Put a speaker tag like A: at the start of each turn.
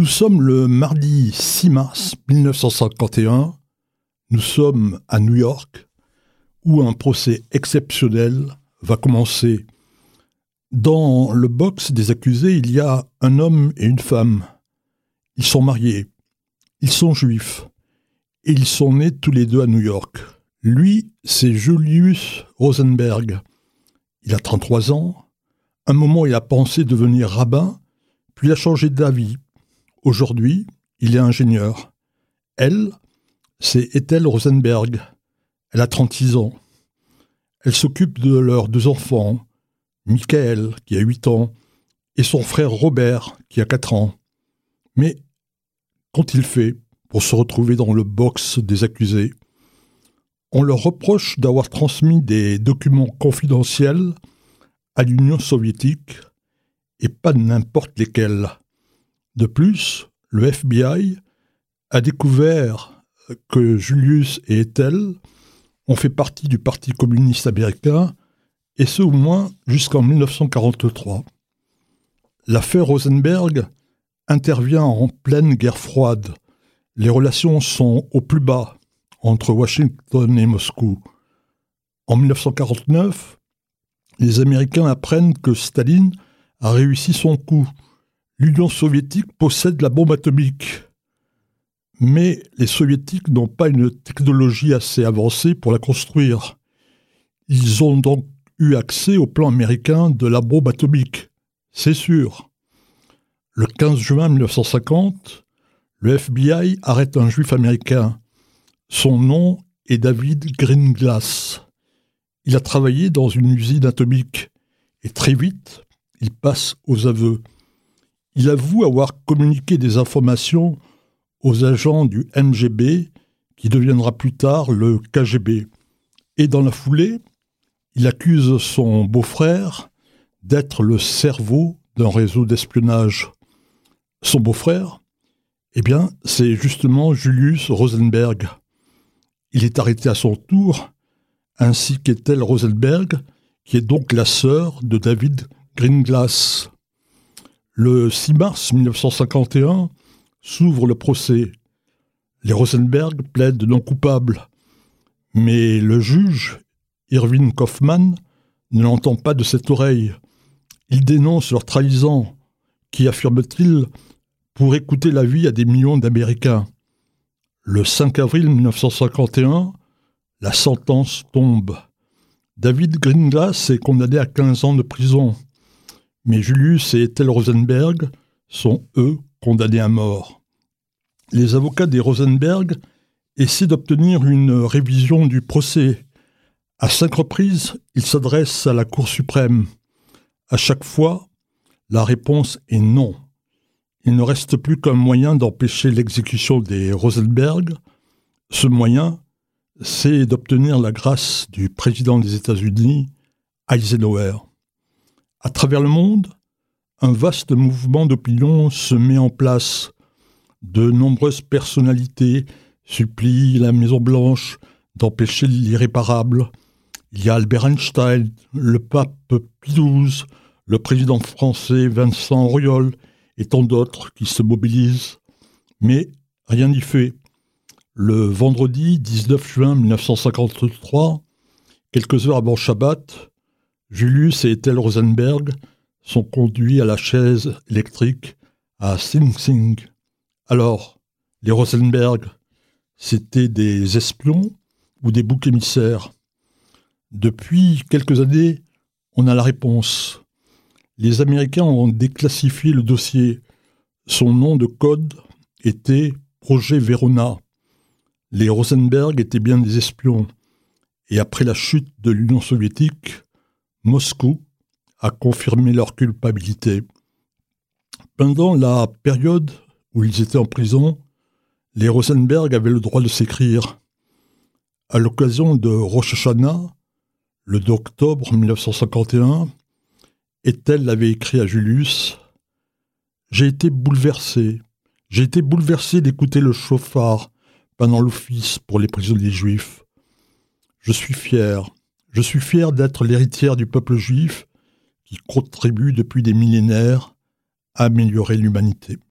A: Nous sommes le mardi 6 mars 1951. Nous sommes à New York, où un procès exceptionnel va commencer. Dans le box des accusés, il y a un homme et une femme. Ils sont mariés. Ils sont juifs. Et ils sont nés tous les deux à New York. Lui, c'est Julius Rosenberg. Il a 33 ans. Un moment, il a pensé devenir rabbin, puis il a changé d'avis. Aujourd'hui, il est ingénieur. Elle, c'est Ethel Rosenberg. Elle a 36 ans. Elle s'occupe de leurs deux enfants, Michael, qui a 8 ans, et son frère Robert, qui a 4 ans. Mais qu'ont-ils fait pour se retrouver dans le box des accusés On leur reproche d'avoir transmis des documents confidentiels à l'Union soviétique, et pas n'importe lesquels. De plus, le FBI a découvert que Julius et Ethel ont fait partie du Parti communiste américain, et ce au moins jusqu'en 1943. L'affaire Rosenberg intervient en pleine guerre froide. Les relations sont au plus bas entre Washington et Moscou. En 1949, les Américains apprennent que Staline a réussi son coup. L'Union soviétique possède la bombe atomique. Mais les soviétiques n'ont pas une technologie assez avancée pour la construire. Ils ont donc eu accès au plan américain de la bombe atomique. C'est sûr. Le 15 juin 1950, le FBI arrête un juif américain. Son nom est David Greenglass. Il a travaillé dans une usine atomique et très vite, il passe aux aveux. Il avoue avoir communiqué des informations aux agents du MGB, qui deviendra plus tard le KGB. Et dans la foulée, il accuse son beau-frère d'être le cerveau d'un réseau d'espionnage. Son beau-frère, eh bien, c'est justement Julius Rosenberg. Il est arrêté à son tour ainsi qu'Ethel Rosenberg, qui est donc la sœur de David Greenglass. Le 6 mars 1951 s'ouvre le procès. Les Rosenberg plaident non coupables, mais le juge, Irving Kaufman, ne l'entend pas de cette oreille. Il dénonce leur trahison, qui, affirme-t-il, pourrait coûter la vie à des millions d'Américains. Le 5 avril 1951, la sentence tombe. David Greenglass est condamné à 15 ans de prison, mais Julius et Ethel Rosenberg sont, eux, condamnés à mort. Les avocats des Rosenberg essaient d'obtenir une révision du procès. À cinq reprises, ils s'adressent à la Cour suprême. À chaque fois, la réponse est non. Il ne reste plus qu'un moyen d'empêcher l'exécution des Rosenberg. Ce moyen, c'est d'obtenir la grâce du président des États-Unis, Eisenhower. À travers le monde, un vaste mouvement d'opinion se met en place. De nombreuses personnalités supplient la Maison-Blanche d'empêcher l'irréparable. Il y a Albert Einstein, le pape Pie le président français Vincent Auriol et tant d'autres qui se mobilisent. Mais rien n'y fait. Le vendredi 19 juin 1953, quelques heures avant Shabbat, Julius et Ethel Rosenberg sont conduits à la chaise électrique à Sing Sing. Alors, les Rosenberg, c'était des espions ou des boucs émissaires? Depuis quelques années, on a la réponse. Les Américains ont déclassifié le dossier. Son nom de code était Projet Verona. Les Rosenberg étaient bien des espions, et après la chute de l'Union soviétique, Moscou a confirmé leur culpabilité. Pendant la période où ils étaient en prison, les Rosenberg avaient le droit de s'écrire. À l'occasion de Rosh le 2 octobre 1951, Ethel avait écrit à Julius J'ai été bouleversé. J'ai été bouleversé d'écouter le chauffard pendant l'office pour les prisonniers juifs. Je suis fier, je suis fier d'être l'héritière du peuple juif qui contribue depuis des millénaires à améliorer l'humanité.